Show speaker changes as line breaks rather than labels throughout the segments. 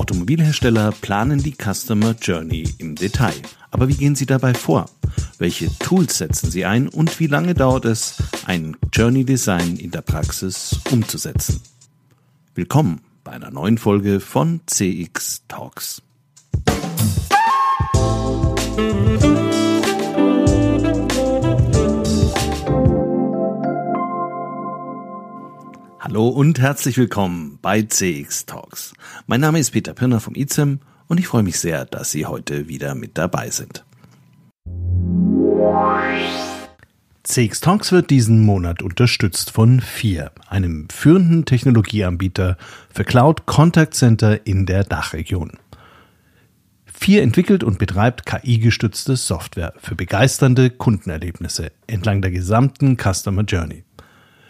Automobilhersteller planen die Customer Journey im Detail. Aber wie gehen sie dabei vor? Welche Tools setzen sie ein und wie lange dauert es, ein Journey Design in der Praxis umzusetzen? Willkommen bei einer neuen Folge von CX Talks. Hallo und herzlich willkommen bei CX Talks. Mein Name ist Peter Pirner vom ICEM und ich freue mich sehr, dass Sie heute wieder mit dabei sind. CX Talks wird diesen Monat unterstützt von FIR, einem führenden Technologieanbieter für Cloud Contact Center in der Dachregion. FIR entwickelt und betreibt KI-gestützte Software für begeisternde Kundenerlebnisse entlang der gesamten Customer Journey.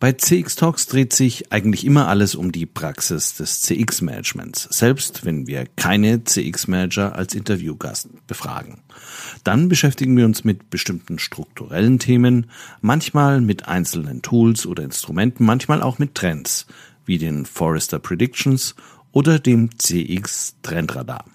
Bei CX Talks dreht sich eigentlich immer alles um die Praxis des CX-Managements, selbst wenn wir keine CX-Manager als Interviewgast befragen. Dann beschäftigen wir uns mit bestimmten strukturellen Themen, manchmal mit einzelnen Tools oder Instrumenten, manchmal auch mit Trends, wie den Forrester Predictions oder dem CX Trendradar.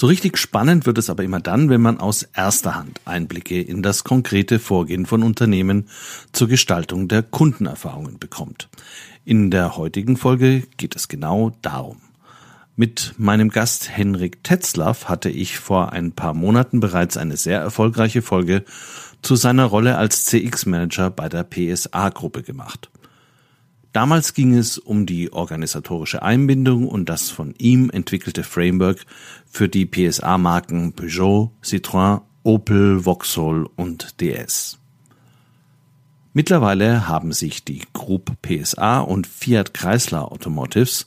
So richtig spannend wird es aber immer dann, wenn man aus erster Hand Einblicke in das konkrete Vorgehen von Unternehmen zur Gestaltung der Kundenerfahrungen bekommt. In der heutigen Folge geht es genau darum. Mit meinem Gast Henrik Tetzlaff hatte ich vor ein paar Monaten bereits eine sehr erfolgreiche Folge zu seiner Rolle als CX-Manager bei der PSA-Gruppe gemacht. Damals ging es um die organisatorische Einbindung und das von ihm entwickelte Framework für die PSA-Marken Peugeot, Citroën, Opel, Vauxhall und DS. Mittlerweile haben sich die Group PSA und Fiat Chrysler Automotives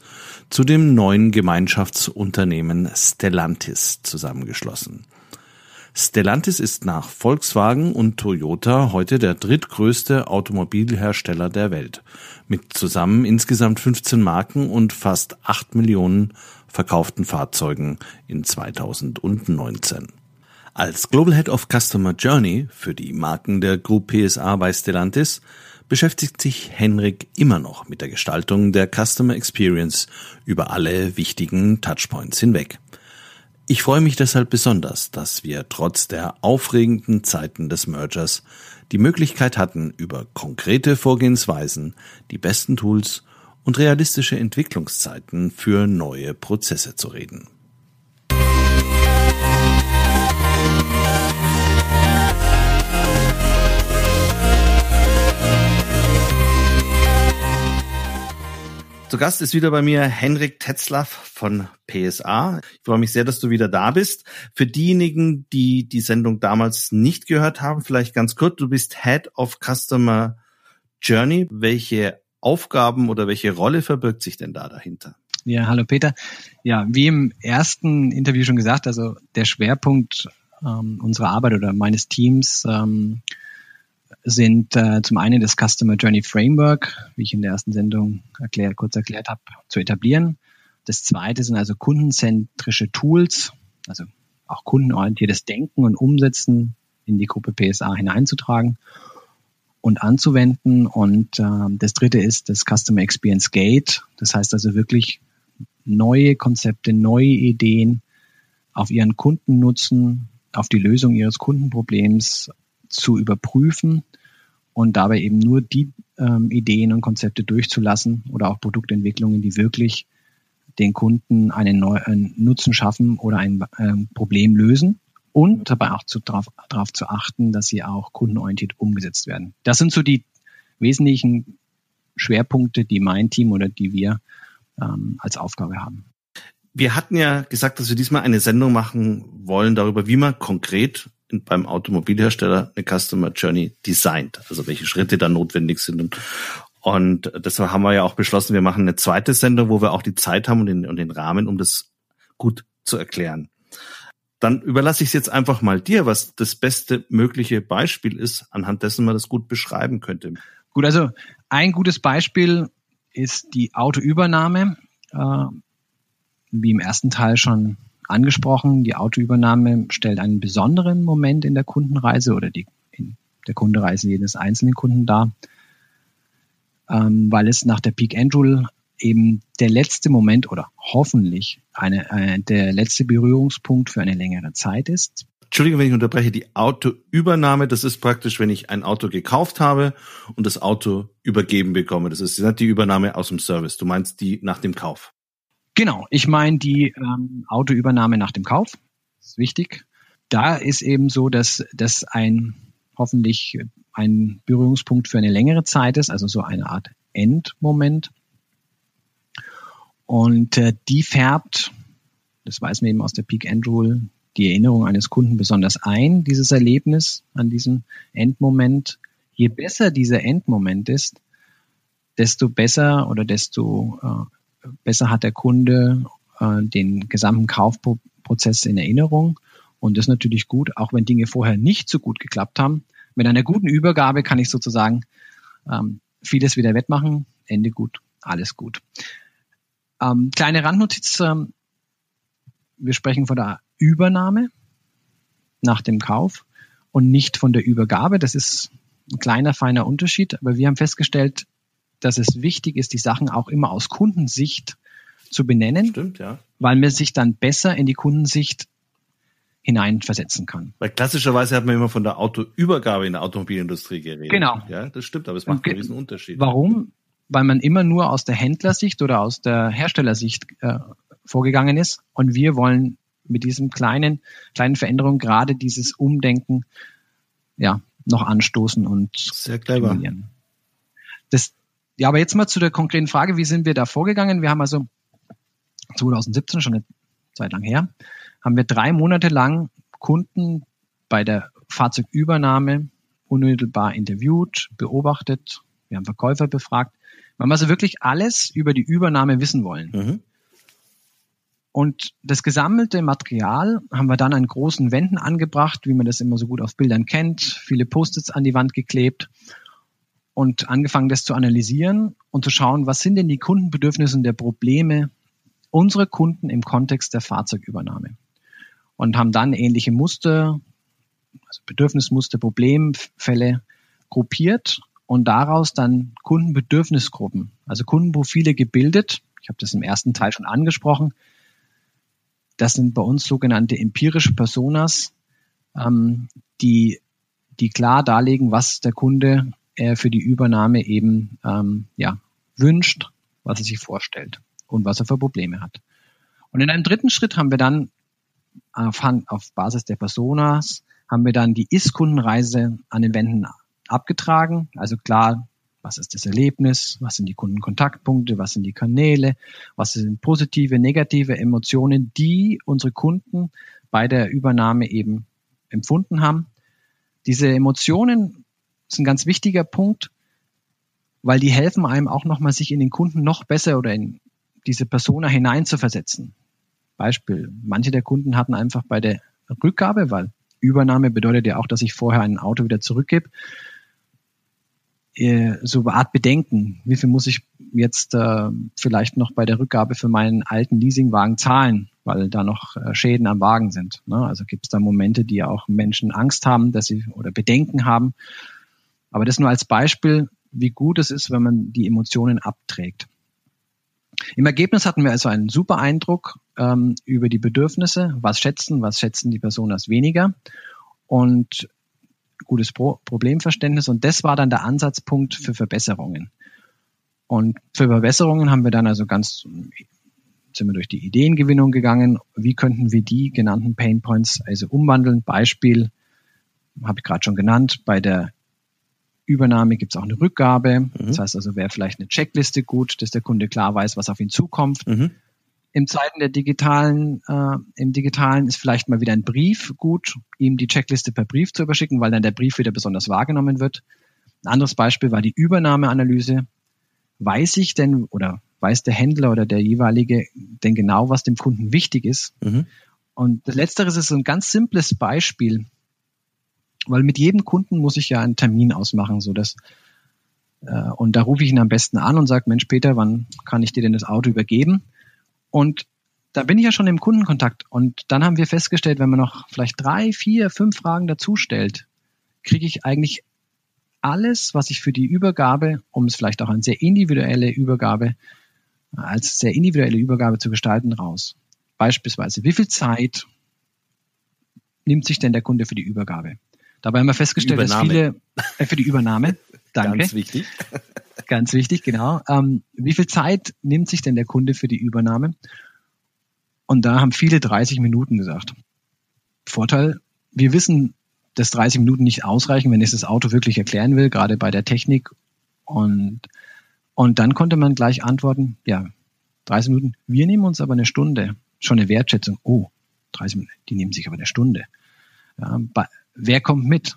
zu dem neuen Gemeinschaftsunternehmen Stellantis zusammengeschlossen. Stellantis ist nach Volkswagen und Toyota heute der drittgrößte Automobilhersteller der Welt, mit zusammen insgesamt 15 Marken und fast 8 Millionen verkauften Fahrzeugen in 2019. Als Global Head of Customer Journey für die Marken der Group PSA bei Stellantis beschäftigt sich Henrik immer noch mit der Gestaltung der Customer Experience über alle wichtigen Touchpoints hinweg. Ich freue mich deshalb besonders, dass wir trotz der aufregenden Zeiten des Mergers die Möglichkeit hatten, über konkrete Vorgehensweisen, die besten Tools und realistische Entwicklungszeiten für neue Prozesse zu reden. Zu Gast ist wieder bei mir Henrik Tetzlaff von PSA. Ich freue mich sehr, dass du wieder da bist. Für diejenigen, die die Sendung damals nicht gehört haben, vielleicht ganz kurz, du bist Head of Customer Journey. Welche Aufgaben oder welche Rolle verbirgt sich denn da dahinter?
Ja, hallo Peter. Ja, wie im ersten Interview schon gesagt, also der Schwerpunkt ähm, unserer Arbeit oder meines Teams ähm, sind äh, zum einen das Customer Journey Framework, wie ich in der ersten Sendung erklärt, kurz erklärt habe, zu etablieren. Das zweite sind also kundenzentrische Tools, also auch kundenorientiertes Denken und Umsetzen in die Gruppe PSA hineinzutragen und anzuwenden. Und äh, das dritte ist das Customer Experience Gate. Das heißt also wirklich neue Konzepte, neue Ideen auf ihren Kunden nutzen, auf die Lösung ihres Kundenproblems zu überprüfen und dabei eben nur die ähm, Ideen und Konzepte durchzulassen oder auch Produktentwicklungen, die wirklich den Kunden einen, neuen einen Nutzen schaffen oder ein ähm, Problem lösen und dabei auch darauf darauf zu achten, dass sie auch kundenorientiert umgesetzt werden. Das sind so die wesentlichen Schwerpunkte, die mein Team oder die wir ähm, als Aufgabe haben.
Wir hatten ja gesagt, dass wir diesmal eine Sendung machen wollen darüber, wie man konkret beim Automobilhersteller eine Customer Journey designt, also welche Schritte da notwendig sind. Und deshalb haben wir ja auch beschlossen, wir machen eine zweite Sendung, wo wir auch die Zeit haben und den, und den Rahmen, um das gut zu erklären. Dann überlasse ich es jetzt einfach mal dir, was das beste mögliche Beispiel ist, anhand dessen man das gut beschreiben könnte.
Gut, also ein gutes Beispiel ist die Autoübernahme. Äh, wie im ersten Teil schon angesprochen, die Autoübernahme stellt einen besonderen Moment in der Kundenreise oder die, in der Kundenreise jedes einzelnen Kunden dar, ähm, weil es nach der Peak Rule eben der letzte Moment oder hoffentlich eine, äh, der letzte Berührungspunkt für eine längere Zeit ist.
Entschuldigung, wenn ich unterbreche, die Autoübernahme, das ist praktisch, wenn ich ein Auto gekauft habe und das Auto übergeben bekomme. Das ist nicht die Übernahme aus dem Service. Du meinst die nach dem Kauf.
Genau, ich meine die ähm, Autoübernahme nach dem Kauf. Das ist wichtig. Da ist eben so, dass das ein hoffentlich ein Berührungspunkt für eine längere Zeit ist, also so eine Art Endmoment. Und äh, die färbt, das weiß man eben aus der Peak End Rule, die Erinnerung eines Kunden besonders ein, dieses Erlebnis an diesem Endmoment. Je besser dieser Endmoment ist, desto besser oder desto äh, besser hat der Kunde äh, den gesamten Kaufprozess in Erinnerung. Und das ist natürlich gut, auch wenn Dinge vorher nicht so gut geklappt haben. Mit einer guten Übergabe kann ich sozusagen ähm, vieles wieder wettmachen. Ende gut, alles gut. Ähm, kleine Randnotiz. Ähm, wir sprechen von der Übernahme nach dem Kauf und nicht von der Übergabe. Das ist ein kleiner, feiner Unterschied. Aber wir haben festgestellt, dass es wichtig ist, die Sachen auch immer aus Kundensicht zu benennen,
Stimmt, ja.
weil man sich dann besser in die Kundensicht hineinversetzen kann.
Weil klassischerweise hat man immer von der Autoübergabe in der Automobilindustrie geredet.
Genau.
Ja, das stimmt, aber es macht einen riesen Unterschied.
Warum? Weil man immer nur aus der Händlersicht oder aus der Herstellersicht äh, vorgegangen ist und wir wollen mit diesem kleinen, kleinen Veränderung gerade dieses Umdenken ja noch anstoßen und
Sehr clever.
Das, ja, aber jetzt mal zu der konkreten Frage, wie sind wir da vorgegangen? Wir haben also 2017, schon eine Zeit lang her, haben wir drei Monate lang Kunden bei der Fahrzeugübernahme unmittelbar interviewt, beobachtet, wir haben Verkäufer befragt. Wir haben also wirklich alles über die Übernahme wissen wollen. Mhm. Und das gesammelte Material haben wir dann an großen Wänden angebracht, wie man das immer so gut auf Bildern kennt, viele Post-its an die Wand geklebt und angefangen, das zu analysieren und zu schauen, was sind denn die Kundenbedürfnisse und der Probleme unserer Kunden im Kontext der Fahrzeugübernahme. Und haben dann ähnliche Muster, also Bedürfnismuster, Problemfälle gruppiert und daraus dann Kundenbedürfnisgruppen, also Kundenprofile gebildet. Ich habe das im ersten Teil schon angesprochen. Das sind bei uns sogenannte empirische Personas, ähm, die, die klar darlegen, was der Kunde er für die Übernahme eben ähm, ja, wünscht, was er sich vorstellt und was er für Probleme hat. Und in einem dritten Schritt haben wir dann auf, auf Basis der Personas haben wir dann die Ist-Kundenreise an den Wänden abgetragen. Also klar, was ist das Erlebnis, was sind die Kundenkontaktpunkte, was sind die Kanäle, was sind positive, negative Emotionen, die unsere Kunden bei der Übernahme eben empfunden haben. Diese Emotionen ist ein ganz wichtiger Punkt, weil die helfen einem auch nochmal, sich in den Kunden noch besser oder in diese Persona hineinzuversetzen. Beispiel, manche der Kunden hatten einfach bei der Rückgabe, weil Übernahme bedeutet ja auch, dass ich vorher ein Auto wieder zurückgebe, äh, so eine Art Bedenken. Wie viel muss ich jetzt äh, vielleicht noch bei der Rückgabe für meinen alten Leasingwagen zahlen, weil da noch äh, Schäden am Wagen sind. Ne? Also gibt es da Momente, die auch Menschen Angst haben, dass sie oder Bedenken haben, aber das nur als Beispiel, wie gut es ist, wenn man die Emotionen abträgt. Im Ergebnis hatten wir also einen super Eindruck ähm, über die Bedürfnisse, was schätzen, was schätzen die Personen als weniger und gutes Pro Problemverständnis. Und das war dann der Ansatzpunkt für Verbesserungen. Und für Verbesserungen haben wir dann also ganz sind wir durch die Ideengewinnung gegangen. Wie könnten wir die genannten Pain Points also umwandeln? Beispiel habe ich gerade schon genannt bei der Übernahme gibt es auch eine Rückgabe. Mhm. Das heißt also, wäre vielleicht eine Checkliste gut, dass der Kunde klar weiß, was auf ihn zukommt. Mhm. Im Zeiten der digitalen, äh, im digitalen ist vielleicht mal wieder ein Brief gut, ihm die Checkliste per Brief zu überschicken, weil dann der Brief wieder besonders wahrgenommen wird. Ein anderes Beispiel war die Übernahmeanalyse. Weiß ich denn oder weiß der Händler oder der jeweilige denn genau, was dem Kunden wichtig ist? Mhm. Und das Letztere ist so ein ganz simples Beispiel, weil mit jedem Kunden muss ich ja einen Termin ausmachen, so dass äh, und da rufe ich ihn am besten an und sage, Mensch Peter, wann kann ich dir denn das Auto übergeben? Und da bin ich ja schon im Kundenkontakt. Und dann haben wir festgestellt, wenn man noch vielleicht drei, vier, fünf Fragen dazu stellt, kriege ich eigentlich alles, was ich für die Übergabe, um es vielleicht auch eine sehr individuelle Übergabe, als sehr individuelle Übergabe zu gestalten, raus. Beispielsweise, wie viel Zeit nimmt sich denn der Kunde für die Übergabe? Dabei haben wir festgestellt, dass viele äh, für die Übernahme, danke.
Ganz wichtig.
Ganz wichtig, genau. Ähm, wie viel Zeit nimmt sich denn der Kunde für die Übernahme? Und da haben viele 30 Minuten gesagt. Vorteil, wir wissen, dass 30 Minuten nicht ausreichen, wenn ich das Auto wirklich erklären will, gerade bei der Technik. Und, und dann konnte man gleich antworten, ja, 30 Minuten, wir nehmen uns aber eine Stunde. Schon eine Wertschätzung. Oh, 30 Minuten, die nehmen sich aber eine Stunde. Ja, bei, wer kommt mit?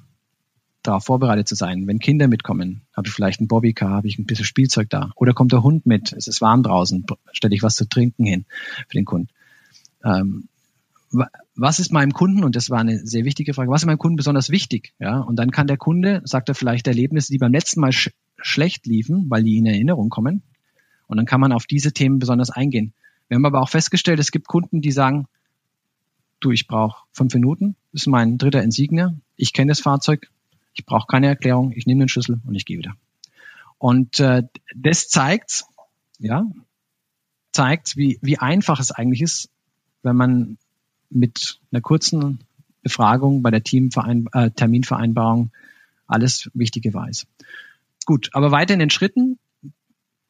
darauf vorbereitet zu sein. Wenn Kinder mitkommen, habe ich vielleicht ein Bobbycar, habe ich ein bisschen Spielzeug da. Oder kommt der Hund mit, es ist warm draußen, stelle ich was zu trinken hin für den Kunden. Ähm, was ist meinem Kunden, und das war eine sehr wichtige Frage, was ist meinem Kunden besonders wichtig? Ja, und dann kann der Kunde, sagt er vielleicht Erlebnisse, die beim letzten Mal sch schlecht liefen, weil die in Erinnerung kommen. Und dann kann man auf diese Themen besonders eingehen. Wir haben aber auch festgestellt, es gibt Kunden, die sagen, du, ich brauche fünf Minuten, das ist mein dritter Insignia, ich kenne das Fahrzeug, ich brauche keine Erklärung, ich nehme den Schlüssel und ich gehe wieder. Und äh, das zeigt, ja, zeigt, wie, wie einfach es eigentlich ist, wenn man mit einer kurzen Befragung bei der Teamverein äh, Terminvereinbarung alles Wichtige weiß. Gut, aber weiter in den Schritten.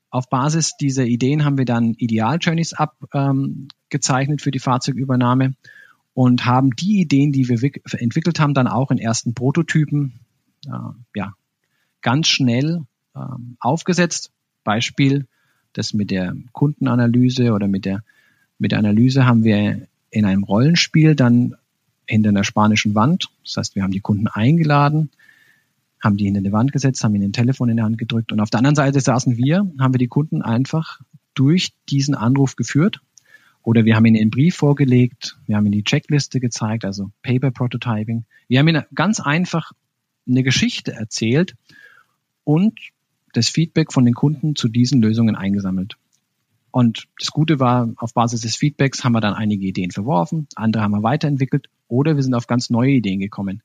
Auf Basis dieser Ideen haben wir dann Ideal-Journeys abgezeichnet ähm, für die Fahrzeugübernahme und haben die Ideen, die wir entwickelt haben, dann auch in ersten Prototypen äh, ja, ganz schnell äh, aufgesetzt. Beispiel, das mit der Kundenanalyse oder mit der, mit der Analyse haben wir in einem Rollenspiel dann hinter einer spanischen Wand. Das heißt, wir haben die Kunden eingeladen, haben die hinter eine Wand gesetzt, haben ihnen ein Telefon in der Hand gedrückt und auf der anderen Seite saßen wir, haben wir die Kunden einfach durch diesen Anruf geführt. Oder wir haben ihnen einen Brief vorgelegt, wir haben ihnen die Checkliste gezeigt, also Paper Prototyping. Wir haben ihnen ganz einfach eine Geschichte erzählt und das Feedback von den Kunden zu diesen Lösungen eingesammelt. Und das Gute war, auf Basis des Feedbacks haben wir dann einige Ideen verworfen, andere haben wir weiterentwickelt oder wir sind auf ganz neue Ideen gekommen.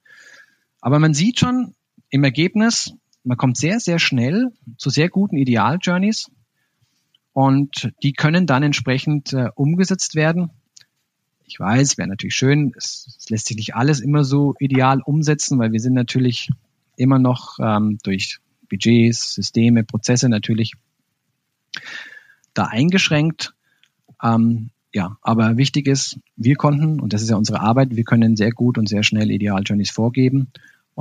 Aber man sieht schon im Ergebnis, man kommt sehr, sehr schnell zu sehr guten Ideal-Journeys und die können dann entsprechend äh, umgesetzt werden. Ich weiß, wäre natürlich schön. Es, es, lässt sich nicht alles immer so ideal umsetzen, weil wir sind natürlich immer noch ähm, durch Budgets, Systeme, Prozesse natürlich da eingeschränkt. Ähm, ja, aber wichtig ist, wir konnten, und das ist ja unsere Arbeit, wir können sehr gut und sehr schnell Ideal-Journeys vorgeben.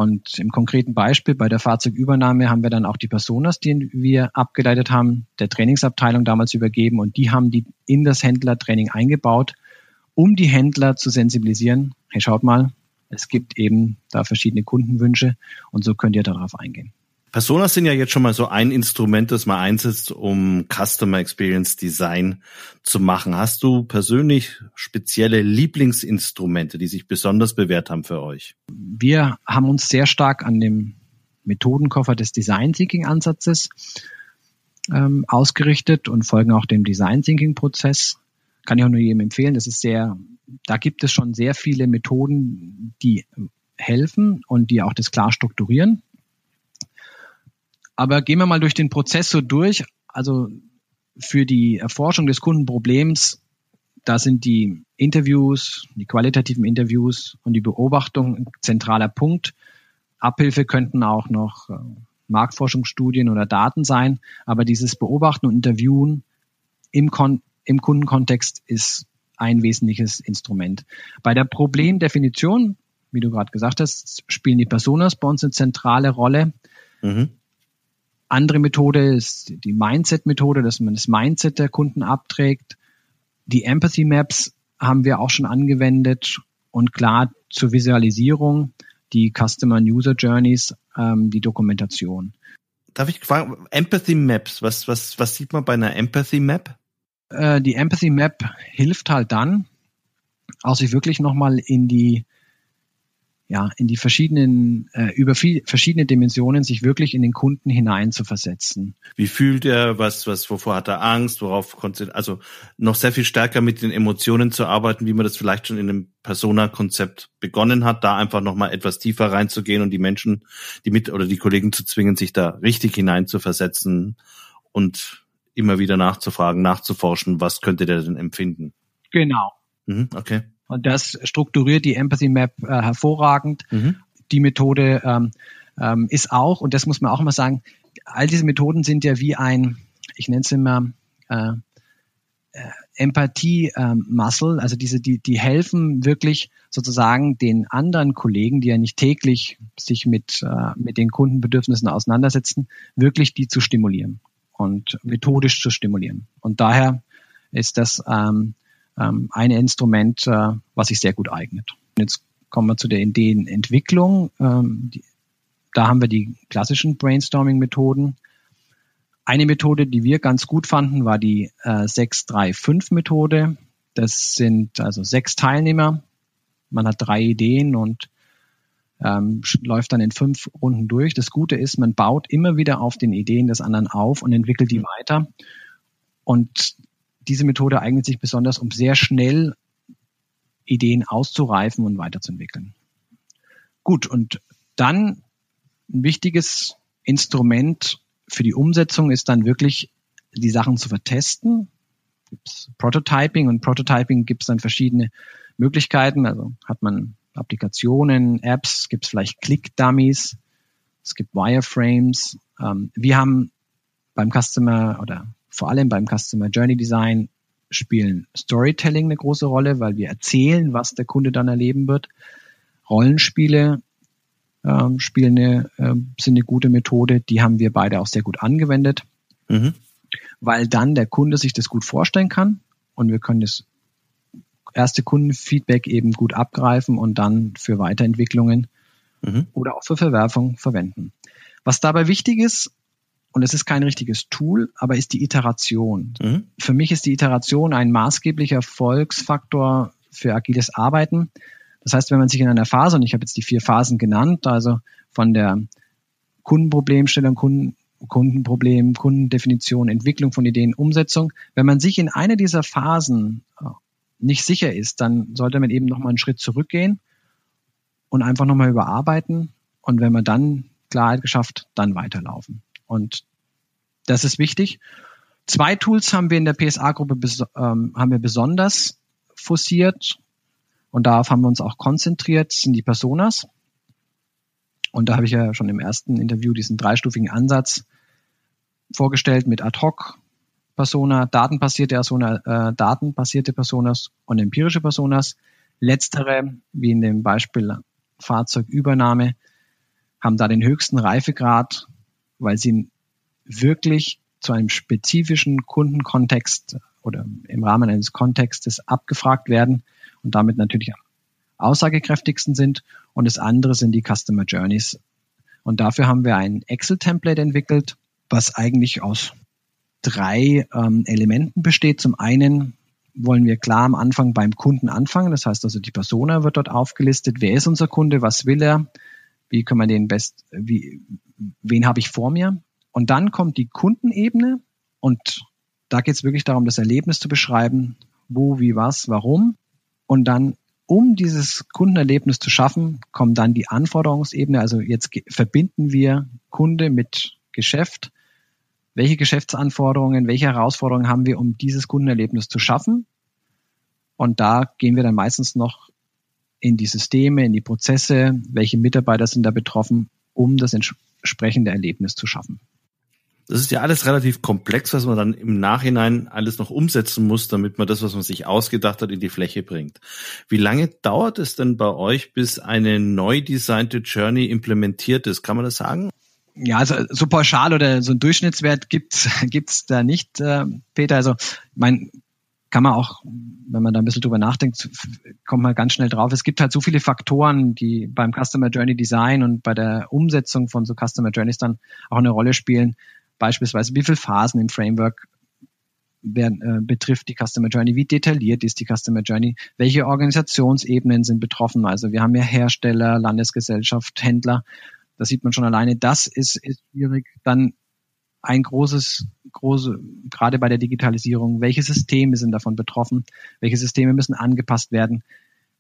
Und im konkreten Beispiel bei der Fahrzeugübernahme haben wir dann auch die Personas, die wir abgeleitet haben, der Trainingsabteilung damals übergeben und die haben die in das Händlertraining eingebaut um die Händler zu sensibilisieren. Hey, schaut mal, es gibt eben da verschiedene Kundenwünsche und so könnt ihr darauf eingehen.
Personas sind ja jetzt schon mal so ein Instrument, das man einsetzt, um Customer Experience Design zu machen. Hast du persönlich spezielle Lieblingsinstrumente, die sich besonders bewährt haben für euch?
Wir haben uns sehr stark an dem Methodenkoffer des Design Thinking Ansatzes ähm, ausgerichtet und folgen auch dem Design Thinking Prozess kann ich auch nur jedem empfehlen. Das ist sehr, da gibt es schon sehr viele Methoden, die helfen und die auch das klar strukturieren. Aber gehen wir mal durch den Prozess so durch. Also für die Erforschung des Kundenproblems, da sind die Interviews, die qualitativen Interviews und die Beobachtung ein zentraler Punkt. Abhilfe könnten auch noch äh, Marktforschungsstudien oder Daten sein, aber dieses Beobachten und Interviewen im, Kon im Kundenkontext ist ein wesentliches Instrument. Bei der Problemdefinition, wie du gerade gesagt hast, spielen die Personas bei uns eine zentrale Rolle. Mhm. Andere Methode ist die Mindset-Methode, dass man das Mindset der Kunden abträgt. Die Empathy Maps haben wir auch schon angewendet und klar zur Visualisierung die Customer and User Journeys, ähm, die Dokumentation.
Darf ich fragen, Empathy Maps, was, was, was sieht man bei einer Empathy Map?
Äh, die Empathy Map hilft halt dann, auch sich wirklich nochmal in die ja, in die verschiedenen, äh, über viel, verschiedene Dimensionen sich wirklich in den Kunden hinein zu versetzen.
Wie fühlt er, was, was, wovor hat er Angst, worauf konzentriert, also noch sehr viel stärker mit den Emotionen zu arbeiten, wie man das vielleicht schon in einem Persona-Konzept begonnen hat, da einfach nochmal etwas tiefer reinzugehen und die Menschen, die mit, oder die Kollegen zu zwingen, sich da richtig hinein zu versetzen und immer wieder nachzufragen, nachzuforschen, was könnte der denn empfinden?
Genau.
Mhm, okay.
Und das strukturiert die Empathy Map äh, hervorragend. Mhm. Die Methode ähm, ähm, ist auch, und das muss man auch immer sagen, all diese Methoden sind ja wie ein, ich nenne es immer, äh, äh, Empathie-Muscle, ähm, also diese, die, die helfen wirklich sozusagen den anderen Kollegen, die ja nicht täglich sich mit, äh, mit den Kundenbedürfnissen auseinandersetzen, wirklich die zu stimulieren und methodisch zu stimulieren. Und daher ist das ähm, ähm, ein Instrument, äh, was sich sehr gut eignet. Jetzt kommen wir zu der Ideenentwicklung. Ähm, die, da haben wir die klassischen Brainstorming-Methoden. Eine Methode, die wir ganz gut fanden, war die äh, 635-Methode. Das sind also sechs Teilnehmer. Man hat drei Ideen und ähm, läuft dann in fünf Runden durch. Das Gute ist, man baut immer wieder auf den Ideen des anderen auf und entwickelt die weiter. Und diese Methode eignet sich besonders, um sehr schnell Ideen auszureifen und weiterzuentwickeln. Gut, und dann ein wichtiges Instrument für die Umsetzung ist dann wirklich, die Sachen zu vertesten. Gibt's Prototyping und Prototyping gibt es dann verschiedene Möglichkeiten. Also hat man Applikationen, Apps, gibt es vielleicht Click-Dummies, es gibt Wireframes. Ähm, wir haben beim Customer oder vor allem beim Customer Journey Design spielen Storytelling eine große Rolle, weil wir erzählen, was der Kunde dann erleben wird. Rollenspiele ähm, spielen eine, äh, sind eine gute Methode. Die haben wir beide auch sehr gut angewendet, mhm. weil dann der Kunde sich das gut vorstellen kann und wir können das erste Kundenfeedback eben gut abgreifen und dann für Weiterentwicklungen mhm. oder auch für Verwerfung verwenden. Was dabei wichtig ist, und es ist kein richtiges Tool, aber ist die Iteration. Mhm. Für mich ist die Iteration ein maßgeblicher Erfolgsfaktor für agiles Arbeiten. Das heißt, wenn man sich in einer Phase, und ich habe jetzt die vier Phasen genannt, also von der Kundenproblemstellung, Kunden, Kundenproblem, Kundendefinition, Entwicklung von Ideen, Umsetzung, wenn man sich in einer dieser Phasen äh, nicht sicher ist, dann sollte man eben nochmal einen Schritt zurückgehen und einfach nochmal überarbeiten. Und wenn man dann Klarheit geschafft, dann weiterlaufen. Und das ist wichtig. Zwei Tools haben wir in der PSA-Gruppe ähm, haben wir besonders forciert und darauf haben wir uns auch konzentriert, sind die Personas. Und da habe ich ja schon im ersten Interview diesen dreistufigen Ansatz vorgestellt mit Ad-Hoc Persona, datenbasierte äh, datenbasierte Personas und empirische Personas. Letztere, wie in dem Beispiel Fahrzeugübernahme, haben da den höchsten Reifegrad weil sie wirklich zu einem spezifischen Kundenkontext oder im Rahmen eines Kontextes abgefragt werden und damit natürlich am aussagekräftigsten sind. Und das andere sind die Customer Journeys. Und dafür haben wir ein Excel-Template entwickelt, was eigentlich aus drei ähm, Elementen besteht. Zum einen wollen wir klar am Anfang beim Kunden anfangen. Das heißt also, die Persona wird dort aufgelistet. Wer ist unser Kunde? Was will er? Wie können wir den best, wie, wen habe ich vor mir? Und dann kommt die Kundenebene und da geht es wirklich darum, das Erlebnis zu beschreiben, wo, wie, was, warum. Und dann, um dieses Kundenerlebnis zu schaffen, kommt dann die Anforderungsebene. Also jetzt verbinden wir Kunde mit Geschäft. Welche Geschäftsanforderungen, welche Herausforderungen haben wir, um dieses Kundenerlebnis zu schaffen? Und da gehen wir dann meistens noch in die Systeme, in die Prozesse, welche Mitarbeiter sind da betroffen, um das entsprechende Erlebnis zu schaffen.
Das ist ja alles relativ komplex, was man dann im Nachhinein alles noch umsetzen muss, damit man das, was man sich ausgedacht hat, in die Fläche bringt. Wie lange dauert es denn bei euch, bis eine neu designte Journey implementiert ist? Kann man das sagen?
Ja, also so pauschal oder so ein Durchschnittswert gibt's gibt's da nicht, äh, Peter. Also mein kann man auch, wenn man da ein bisschen drüber nachdenkt, kommt man ganz schnell drauf. Es gibt halt so viele Faktoren, die beim Customer Journey Design und bei der Umsetzung von so Customer Journeys dann auch eine Rolle spielen. Beispielsweise, wie viele Phasen im Framework wer, äh, betrifft die Customer Journey, wie detailliert ist die Customer Journey, welche Organisationsebenen sind betroffen. Also wir haben ja Hersteller, Landesgesellschaft, Händler. Da sieht man schon alleine, das ist, ist schwierig. Dann ein großes, große, gerade bei der Digitalisierung, welche Systeme sind davon betroffen, welche Systeme müssen angepasst werden,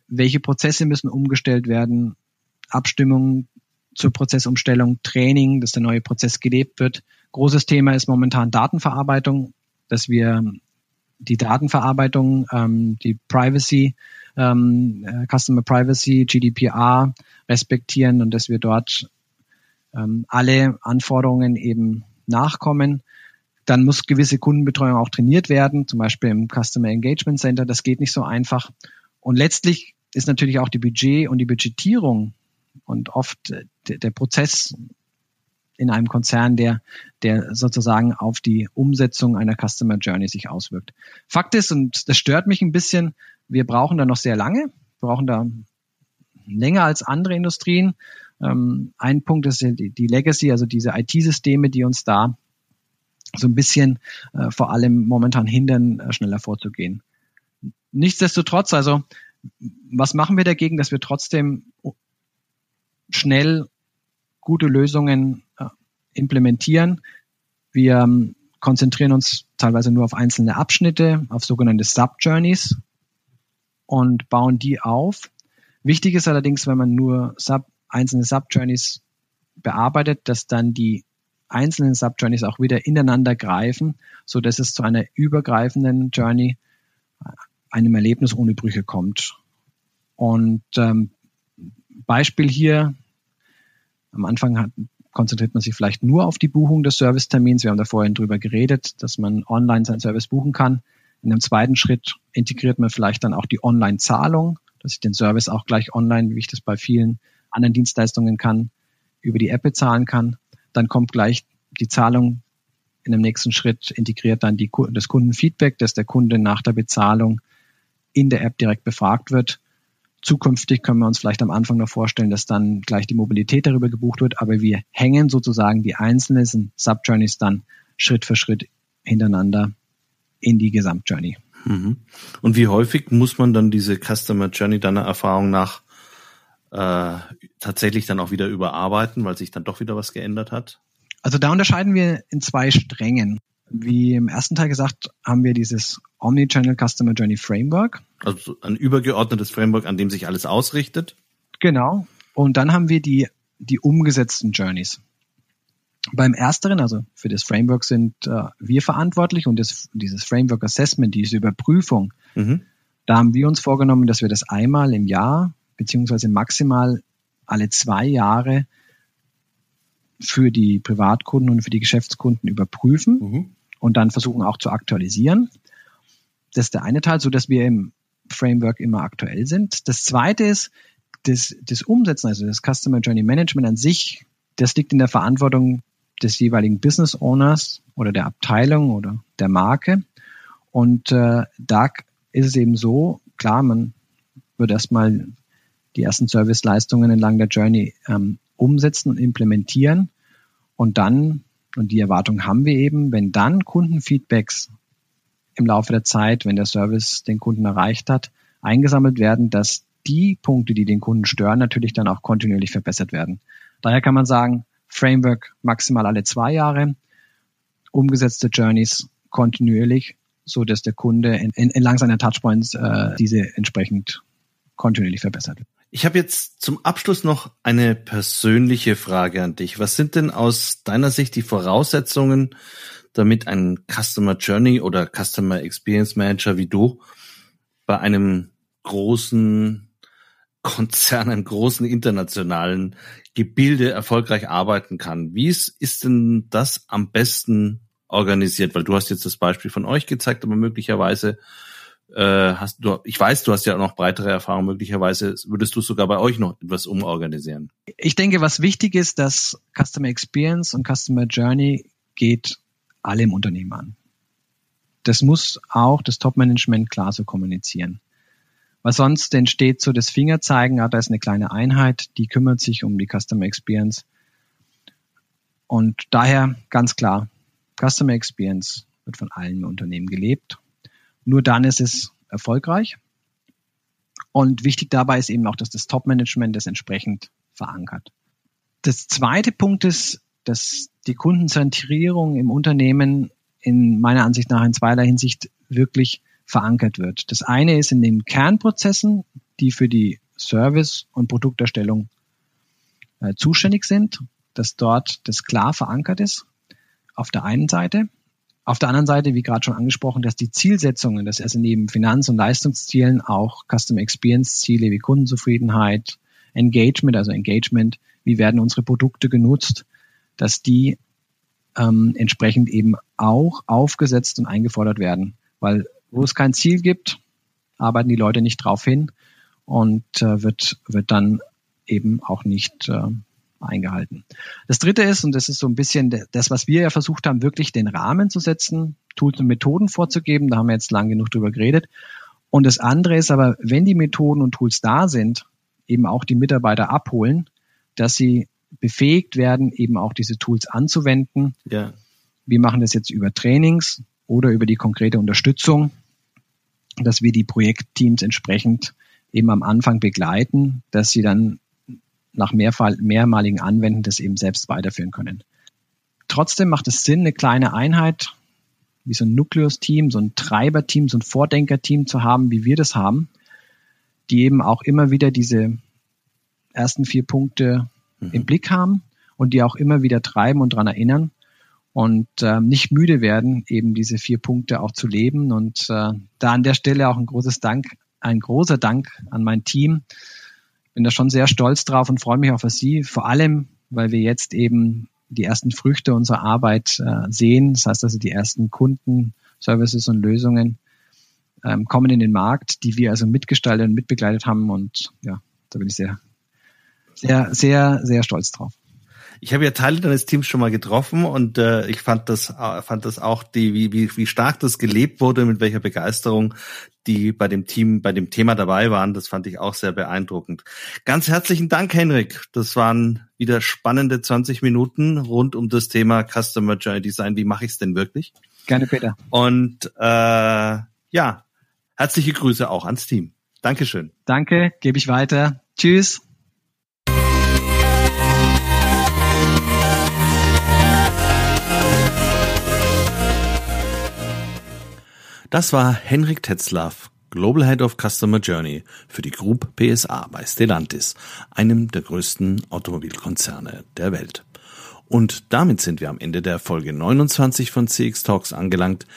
welche Prozesse müssen umgestellt werden, Abstimmung zur Prozessumstellung, Training, dass der neue Prozess gelebt wird. Großes Thema ist momentan Datenverarbeitung, dass wir die Datenverarbeitung, ähm, die Privacy, ähm, äh, Customer Privacy, GDPR respektieren und dass wir dort ähm, alle Anforderungen eben nachkommen. Dann muss gewisse Kundenbetreuung auch trainiert werden, zum Beispiel im Customer Engagement Center. Das geht nicht so einfach. Und letztlich ist natürlich auch die Budget und die Budgetierung und oft der, der Prozess in einem Konzern, der, der sozusagen auf die Umsetzung einer Customer Journey sich auswirkt. Fakt ist, und das stört mich ein bisschen, wir brauchen da noch sehr lange, brauchen da länger als andere Industrien. Ähm, ein Punkt ist die Legacy, also diese IT-Systeme, die uns da so ein bisschen äh, vor allem momentan hindern, äh, schneller vorzugehen. Nichtsdestotrotz, also was machen wir dagegen, dass wir trotzdem schnell gute Lösungen äh, implementieren? Wir ähm, konzentrieren uns teilweise nur auf einzelne Abschnitte, auf sogenannte Sub-Journeys und bauen die auf. Wichtig ist allerdings, wenn man nur Sub, einzelne Sub-Journeys bearbeitet, dass dann die einzelnen Sub-Journeys auch wieder ineinander greifen, so dass es zu einer übergreifenden Journey, äh, einem Erlebnis ohne Brüche kommt. Und ähm, Beispiel hier, am Anfang hat, konzentriert man sich vielleicht nur auf die Buchung des Servicetermins. Wir haben da vorhin drüber geredet, dass man online seinen Service buchen kann. In einem zweiten Schritt integriert man vielleicht dann auch die Online-Zahlung, dass ich den Service auch gleich online, wie ich das bei vielen anderen Dienstleistungen kann, über die App bezahlen kann. Dann kommt gleich die Zahlung in dem nächsten Schritt, integriert dann die, das Kundenfeedback, dass der Kunde nach der Bezahlung in der App direkt befragt wird. Zukünftig können wir uns vielleicht am Anfang noch vorstellen, dass dann gleich die Mobilität darüber gebucht wird, aber wir hängen sozusagen die einzelnen Subjourneys dann Schritt für Schritt hintereinander in die Gesamtjourney.
Mhm. Und wie häufig muss man dann diese Customer Journey deiner Erfahrung nach äh, tatsächlich dann auch wieder überarbeiten, weil sich dann doch wieder was geändert hat?
Also da unterscheiden wir in zwei Strängen. Wie im ersten Teil gesagt, haben wir dieses Omnichannel Customer Journey Framework.
Also ein übergeordnetes Framework, an dem sich alles ausrichtet.
Genau. Und dann haben wir die, die umgesetzten Journeys. Beim ersteren, also für das Framework sind äh, wir verantwortlich und das, dieses Framework Assessment, diese Überprüfung, mhm. da haben wir uns vorgenommen, dass wir das einmal im Jahr beziehungsweise maximal alle zwei Jahre für die Privatkunden und für die Geschäftskunden überprüfen mhm. und dann versuchen auch zu aktualisieren. Das ist der eine Teil, so dass wir im Framework immer aktuell sind. Das zweite ist, das, das Umsetzen, also das Customer Journey Management an sich, das liegt in der Verantwortung des jeweiligen Business Owners oder der Abteilung oder der Marke. Und äh, da ist es eben so, klar, man wird erstmal die ersten Serviceleistungen entlang der Journey ähm, umsetzen und implementieren. Und dann, und die Erwartung haben wir eben, wenn dann Kundenfeedbacks im Laufe der Zeit, wenn der Service den Kunden erreicht hat, eingesammelt werden, dass die Punkte, die den Kunden stören, natürlich dann auch kontinuierlich verbessert werden. Daher kann man sagen, Framework maximal alle zwei Jahre, umgesetzte Journeys kontinuierlich, so dass der Kunde entlang seiner Touchpoints äh, diese entsprechend kontinuierlich verbessert wird.
Ich habe jetzt zum Abschluss noch eine persönliche Frage an dich. Was sind denn aus deiner Sicht die Voraussetzungen, damit ein Customer Journey oder Customer Experience Manager wie du bei einem großen Konzern, einem großen internationalen Gebilde erfolgreich arbeiten kann? Wie ist, ist denn das am besten organisiert? Weil du hast jetzt das Beispiel von euch gezeigt, aber möglicherweise äh, hast du, ich weiß, du hast ja noch breitere Erfahrungen, möglicherweise würdest du sogar bei euch noch etwas umorganisieren.
Ich denke, was wichtig ist, dass Customer Experience und Customer Journey geht alle im Unternehmen an. Das muss auch das Top-Management klar so kommunizieren. Weil sonst entsteht so das Fingerzeigen, ah, da ist eine kleine Einheit, die kümmert sich um die Customer Experience. Und daher ganz klar, Customer Experience wird von allen Unternehmen gelebt. Nur dann ist es erfolgreich. Und wichtig dabei ist eben auch, dass das Top-Management das entsprechend verankert. Das zweite Punkt ist, dass die Kundenzentrierung im Unternehmen in meiner Ansicht nach in zweierlei Hinsicht wirklich verankert wird. Das eine ist in den Kernprozessen, die für die Service- und Produkterstellung äh, zuständig sind, dass dort das klar verankert ist. Auf der einen Seite. Auf der anderen Seite, wie gerade schon angesprochen, dass die Zielsetzungen, dass also neben Finanz- und Leistungszielen auch Customer Experience Ziele wie Kundenzufriedenheit, Engagement, also Engagement, wie werden unsere Produkte genutzt, dass die ähm, entsprechend eben auch aufgesetzt und eingefordert werden. Weil wo es kein Ziel gibt, arbeiten die Leute nicht drauf hin und äh, wird, wird dann eben auch nicht äh, eingehalten. Das dritte ist, und das ist so ein bisschen das, was wir ja versucht haben, wirklich den Rahmen zu setzen, Tools und Methoden vorzugeben. Da haben wir jetzt lang genug drüber geredet. Und das andere ist aber, wenn die Methoden und Tools da sind, eben auch die Mitarbeiter abholen, dass sie befähigt werden, eben auch diese Tools anzuwenden. Ja. Wir machen das jetzt über Trainings oder über die konkrete Unterstützung, dass wir die Projektteams entsprechend eben am Anfang begleiten, dass sie dann nach mehrmaligen Anwenden das eben selbst weiterführen können. Trotzdem macht es Sinn, eine kleine Einheit wie so ein Nukleus-Team, so ein Treiber-Team, so ein Vordenker-Team zu haben, wie wir das haben, die eben auch immer wieder diese ersten vier Punkte mhm. im Blick haben und die auch immer wieder treiben und dran erinnern und äh, nicht müde werden, eben diese vier Punkte auch zu leben. Und äh, da an der Stelle auch ein großes Dank, ein großer Dank an mein Team, bin da schon sehr stolz drauf und freue mich auch für Sie, vor allem, weil wir jetzt eben die ersten Früchte unserer Arbeit äh, sehen. Das heißt also, die ersten Kunden, Services und Lösungen ähm, kommen in den Markt, die wir also mitgestaltet und mitbegleitet haben. Und ja, da bin ich sehr, sehr, sehr, sehr stolz drauf.
Ich habe ja Teile deines Teams schon mal getroffen und äh, ich fand das, äh, fand das auch, die, wie, wie, wie stark das gelebt wurde, mit welcher Begeisterung die bei dem Team, bei dem Thema dabei waren. Das fand ich auch sehr beeindruckend. Ganz herzlichen Dank, Henrik. Das waren wieder spannende 20 Minuten rund um das Thema Customer Journey Design. Wie mache ich es denn wirklich?
Gerne, Peter.
Und äh, ja, herzliche Grüße auch ans Team. Dankeschön.
Danke, gebe ich weiter. Tschüss.
Das war Henrik Tetzlaff, Global Head of Customer Journey für die Group PSA bei Stellantis, einem der größten Automobilkonzerne der Welt. Und damit sind wir am Ende der Folge 29 von CX Talks angelangt.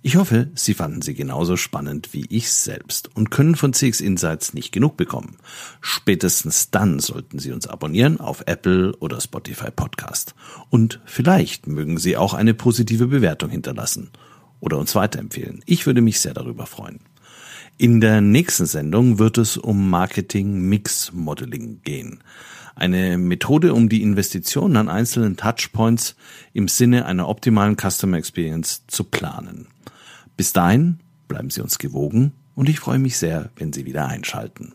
Ich hoffe, Sie fanden sie genauso spannend wie ich selbst und können von CX Insights nicht genug bekommen. Spätestens dann sollten Sie uns abonnieren auf Apple oder Spotify Podcast. Und vielleicht mögen Sie auch eine positive Bewertung hinterlassen oder uns weiterempfehlen. Ich würde mich sehr darüber freuen. In der nächsten Sendung wird es um Marketing Mix Modeling gehen. Eine Methode, um die Investitionen an einzelnen Touchpoints im Sinne einer optimalen Customer Experience zu planen. Bis dahin bleiben Sie uns gewogen und ich freue mich sehr, wenn Sie wieder einschalten.